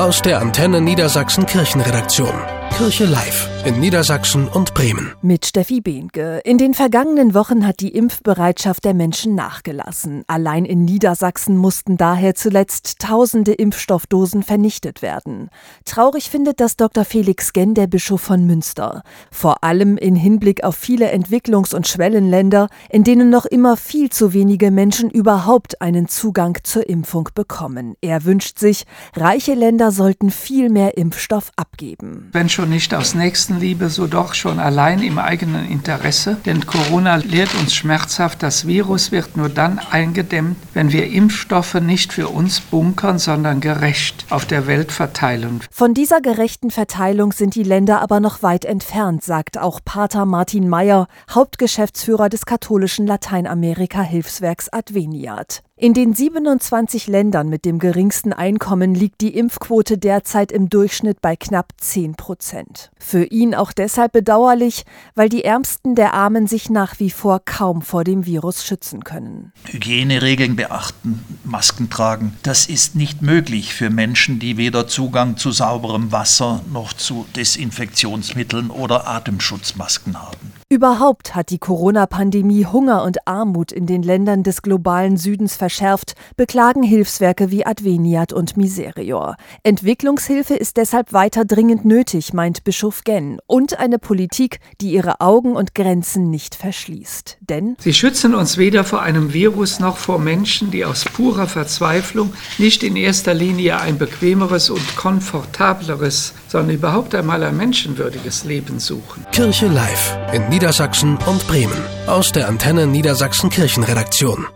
Aus der Antenne Niedersachsen Kirchenredaktion. Kirche Live in Niedersachsen und Bremen. Mit Steffi Behnke. In den vergangenen Wochen hat die Impfbereitschaft der Menschen nachgelassen. Allein in Niedersachsen mussten daher zuletzt tausende Impfstoffdosen vernichtet werden. Traurig findet das Dr. Felix Genn, der Bischof von Münster. Vor allem in Hinblick auf viele Entwicklungs- und Schwellenländer, in denen noch immer viel zu wenige Menschen überhaupt einen Zugang zur Impfung bekommen. Er wünscht sich, reiche Länder sollten viel mehr Impfstoff abgeben. Wenn schon nicht aus Nächstenliebe, so doch schon allein im eigenen Interesse. Denn Corona lehrt uns schmerzhaft, das Virus wird nur dann eingedämmt, wenn wir Impfstoffe nicht für uns bunkern, sondern gerecht auf der Welt verteilen. Von dieser gerechten Verteilung sind die Länder aber noch weit entfernt, sagt auch Pater Martin Mayer, Hauptgeschäftsführer des katholischen Lateinamerika-Hilfswerks Adveniat. In den 27 Ländern mit dem geringsten Einkommen liegt die Impfquote derzeit im Durchschnitt bei knapp 10 Prozent. Für ihn auch deshalb bedauerlich, weil die Ärmsten der Armen sich nach wie vor kaum vor dem Virus schützen können. Hygieneregeln beachten, Masken tragen, das ist nicht möglich für Menschen, die weder Zugang zu sauberem Wasser noch zu Desinfektionsmitteln oder Atemschutzmasken haben. Überhaupt hat die Corona-Pandemie Hunger und Armut in den Ländern des globalen Südens verschärft, beklagen Hilfswerke wie Adveniat und Miserior. Entwicklungshilfe ist deshalb weiter dringend nötig, meint Bischof Genn, und eine Politik, die ihre Augen und Grenzen nicht verschließt. Denn sie schützen uns weder vor einem Virus noch vor Menschen, die aus purer Verzweiflung nicht in erster Linie ein bequemeres und komfortableres, sondern überhaupt einmal ein menschenwürdiges Leben suchen. Kirche Live in Niedersachsen und Bremen. Aus der Antenne Niedersachsen Kirchenredaktion.